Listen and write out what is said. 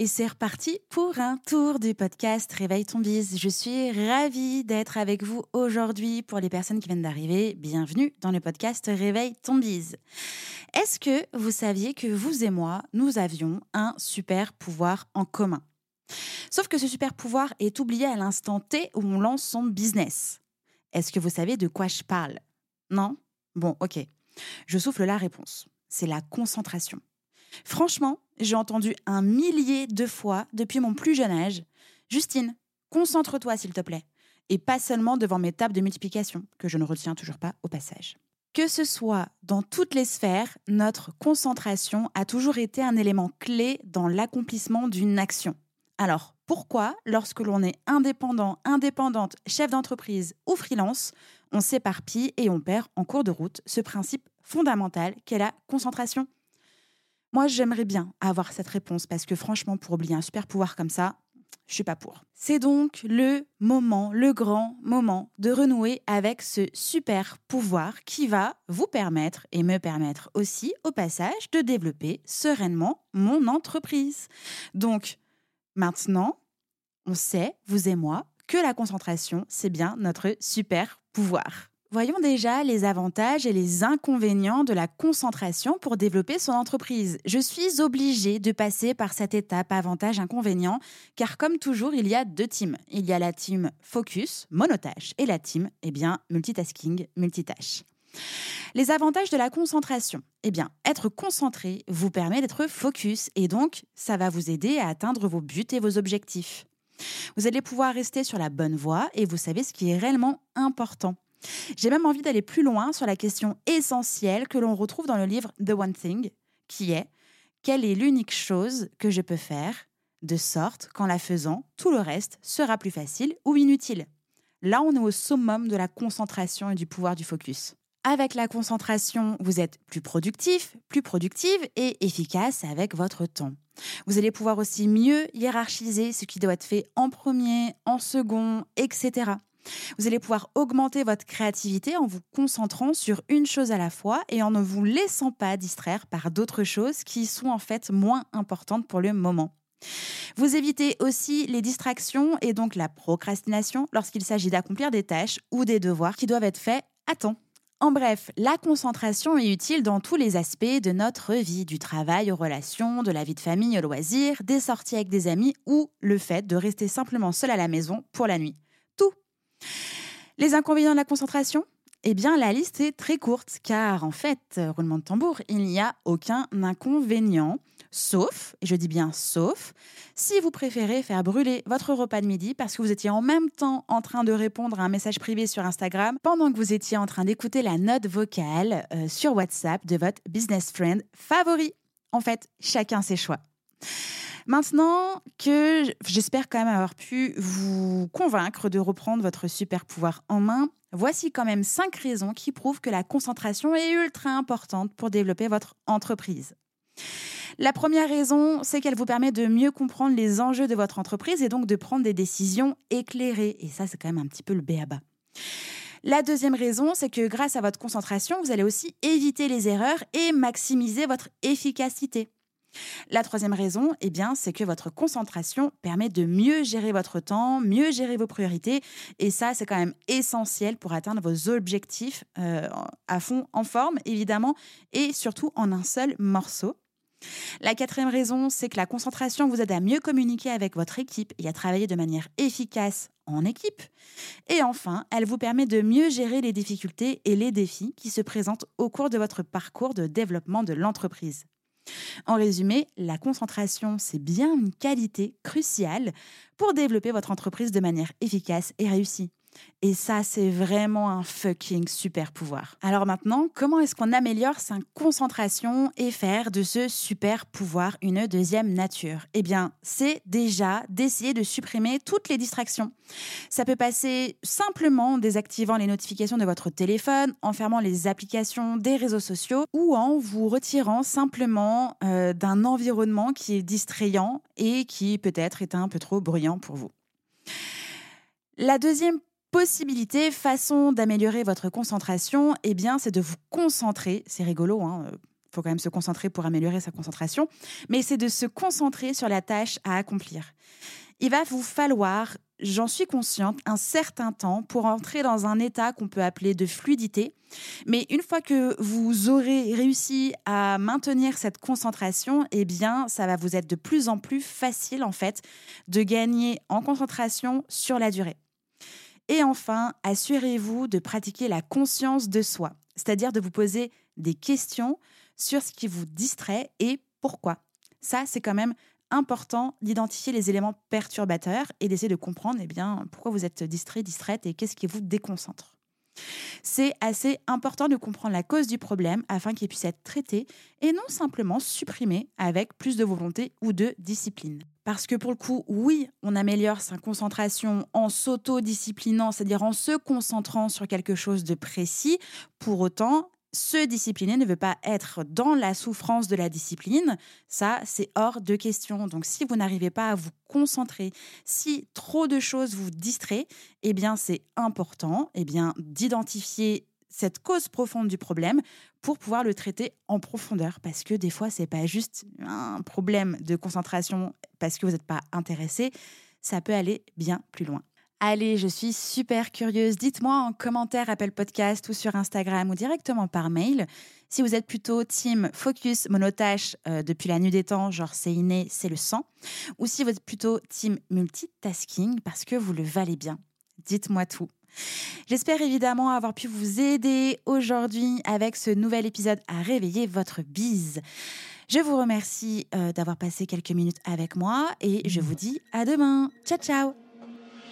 et c'est reparti pour un tour du podcast Réveille ton bise. Je suis ravie d'être avec vous aujourd'hui. Pour les personnes qui viennent d'arriver, bienvenue dans le podcast Réveille ton bise. Est-ce que vous saviez que vous et moi, nous avions un super pouvoir en commun? Sauf que ce super pouvoir est oublié à l'instant T où on lance son business. Est-ce que vous savez de quoi je parle? Non? Bon, ok. Je souffle la réponse. C'est la concentration. Franchement, j'ai entendu un millier de fois depuis mon plus jeune âge Justine, concentre-toi s'il te plaît. Et pas seulement devant mes tables de multiplication, que je ne retiens toujours pas au passage. Que ce soit dans toutes les sphères, notre concentration a toujours été un élément clé dans l'accomplissement d'une action. Alors, pourquoi, lorsque l'on est indépendant, indépendante, chef d'entreprise ou freelance, on s'éparpille et on perd en cours de route ce principe fondamental qu'est la concentration? Moi, j'aimerais bien avoir cette réponse parce que franchement, pour oublier un super pouvoir comme ça, je suis pas pour. C'est donc le moment, le grand moment de renouer avec ce super pouvoir qui va vous permettre et me permettre aussi au passage de développer sereinement mon entreprise. Donc maintenant, on sait, vous et moi, que la concentration, c'est bien notre super pouvoir. Voyons déjà les avantages et les inconvénients de la concentration pour développer son entreprise. Je suis obligée de passer par cette étape avantage-inconvénient, car comme toujours, il y a deux teams. Il y a la team focus, monotâche, et la team, eh bien, multitasking, multitâche. Les avantages de la concentration. Eh bien, être concentré vous permet d'être focus et donc ça va vous aider à atteindre vos buts et vos objectifs. Vous allez pouvoir rester sur la bonne voie et vous savez ce qui est réellement important. J'ai même envie d'aller plus loin sur la question essentielle que l'on retrouve dans le livre The One Thing, qui est quelle est l'unique chose que je peux faire de sorte qu'en la faisant, tout le reste sera plus facile ou inutile? Là, on est au summum de la concentration et du pouvoir du focus. Avec la concentration, vous êtes plus productif, plus productive et efficace avec votre temps. Vous allez pouvoir aussi mieux hiérarchiser ce qui doit être fait en premier, en second, etc. Vous allez pouvoir augmenter votre créativité en vous concentrant sur une chose à la fois et en ne vous laissant pas distraire par d'autres choses qui sont en fait moins importantes pour le moment. Vous évitez aussi les distractions et donc la procrastination lorsqu'il s'agit d'accomplir des tâches ou des devoirs qui doivent être faits à temps. En bref, la concentration est utile dans tous les aspects de notre vie, du travail aux relations, de la vie de famille aux loisirs, des sorties avec des amis ou le fait de rester simplement seul à la maison pour la nuit. Les inconvénients de la concentration? Eh bien, la liste est très courte, car en fait, roulement de tambour, il n'y a aucun inconvénient, sauf, et je dis bien sauf, si vous préférez faire brûler votre repas de midi parce que vous étiez en même temps en train de répondre à un message privé sur Instagram pendant que vous étiez en train d'écouter la note vocale euh, sur WhatsApp de votre business friend favori. En fait, chacun ses choix. Maintenant que j'espère quand même avoir pu vous convaincre de reprendre votre super pouvoir en main, voici quand même cinq raisons qui prouvent que la concentration est ultra importante pour développer votre entreprise. La première raison, c'est qu'elle vous permet de mieux comprendre les enjeux de votre entreprise et donc de prendre des décisions éclairées. Et ça, c'est quand même un petit peu le béaba. La deuxième raison, c'est que grâce à votre concentration, vous allez aussi éviter les erreurs et maximiser votre efficacité. La troisième raison, eh bien, c'est que votre concentration permet de mieux gérer votre temps, mieux gérer vos priorités. Et ça, c'est quand même essentiel pour atteindre vos objectifs euh, à fond, en forme, évidemment, et surtout en un seul morceau. La quatrième raison, c'est que la concentration vous aide à mieux communiquer avec votre équipe et à travailler de manière efficace en équipe. Et enfin, elle vous permet de mieux gérer les difficultés et les défis qui se présentent au cours de votre parcours de développement de l'entreprise. En résumé, la concentration, c'est bien une qualité cruciale pour développer votre entreprise de manière efficace et réussie. Et ça, c'est vraiment un fucking super pouvoir. Alors maintenant, comment est-ce qu'on améliore sa concentration et faire de ce super pouvoir une deuxième nature? Eh bien, c'est déjà d'essayer de supprimer toutes les distractions. Ça peut passer simplement en désactivant les notifications de votre téléphone, en fermant les applications des réseaux sociaux ou en vous retirant simplement euh, d'un environnement qui est distrayant et qui peut-être est un peu trop bruyant pour vous. La deuxième possibilité, façon d'améliorer votre concentration, eh bien, c'est de vous concentrer. C'est rigolo, hein il euh, faut quand même se concentrer pour améliorer sa concentration, mais c'est de se concentrer sur la tâche à accomplir. Il va vous falloir, j'en suis consciente, un certain temps pour entrer dans un état qu'on peut appeler de fluidité. Mais une fois que vous aurez réussi à maintenir cette concentration, eh bien, ça va vous être de plus en plus facile, en fait, de gagner en concentration sur la durée. Et enfin, assurez-vous de pratiquer la conscience de soi, c'est-à-dire de vous poser des questions sur ce qui vous distrait et pourquoi. Ça, c'est quand même important d'identifier les éléments perturbateurs et d'essayer de comprendre eh pourquoi vous êtes distrait, distraite et qu'est-ce qui vous déconcentre. C'est assez important de comprendre la cause du problème afin qu'il puisse être traité et non simplement supprimé avec plus de volonté ou de discipline. Parce que pour le coup, oui, on améliore sa concentration en s'auto-disciplinant, c'est-à-dire en se concentrant sur quelque chose de précis. Pour autant, se discipliner ne veut pas être dans la souffrance de la discipline. Ça, c'est hors de question. Donc, si vous n'arrivez pas à vous concentrer, si trop de choses vous distraient, eh bien, c'est important eh bien, d'identifier cette cause profonde du problème pour pouvoir le traiter en profondeur. Parce que des fois, c'est pas juste un problème de concentration parce que vous n'êtes pas intéressé. Ça peut aller bien plus loin. Allez, je suis super curieuse. Dites-moi en commentaire Apple Podcast ou sur Instagram ou directement par mail si vous êtes plutôt team focus monotache euh, depuis la nuit des temps, genre c'est inné, c'est le sang, ou si vous êtes plutôt team multitasking parce que vous le valez bien. Dites-moi tout. J'espère évidemment avoir pu vous aider aujourd'hui avec ce nouvel épisode à réveiller votre bise. Je vous remercie euh, d'avoir passé quelques minutes avec moi et je vous dis à demain. Ciao ciao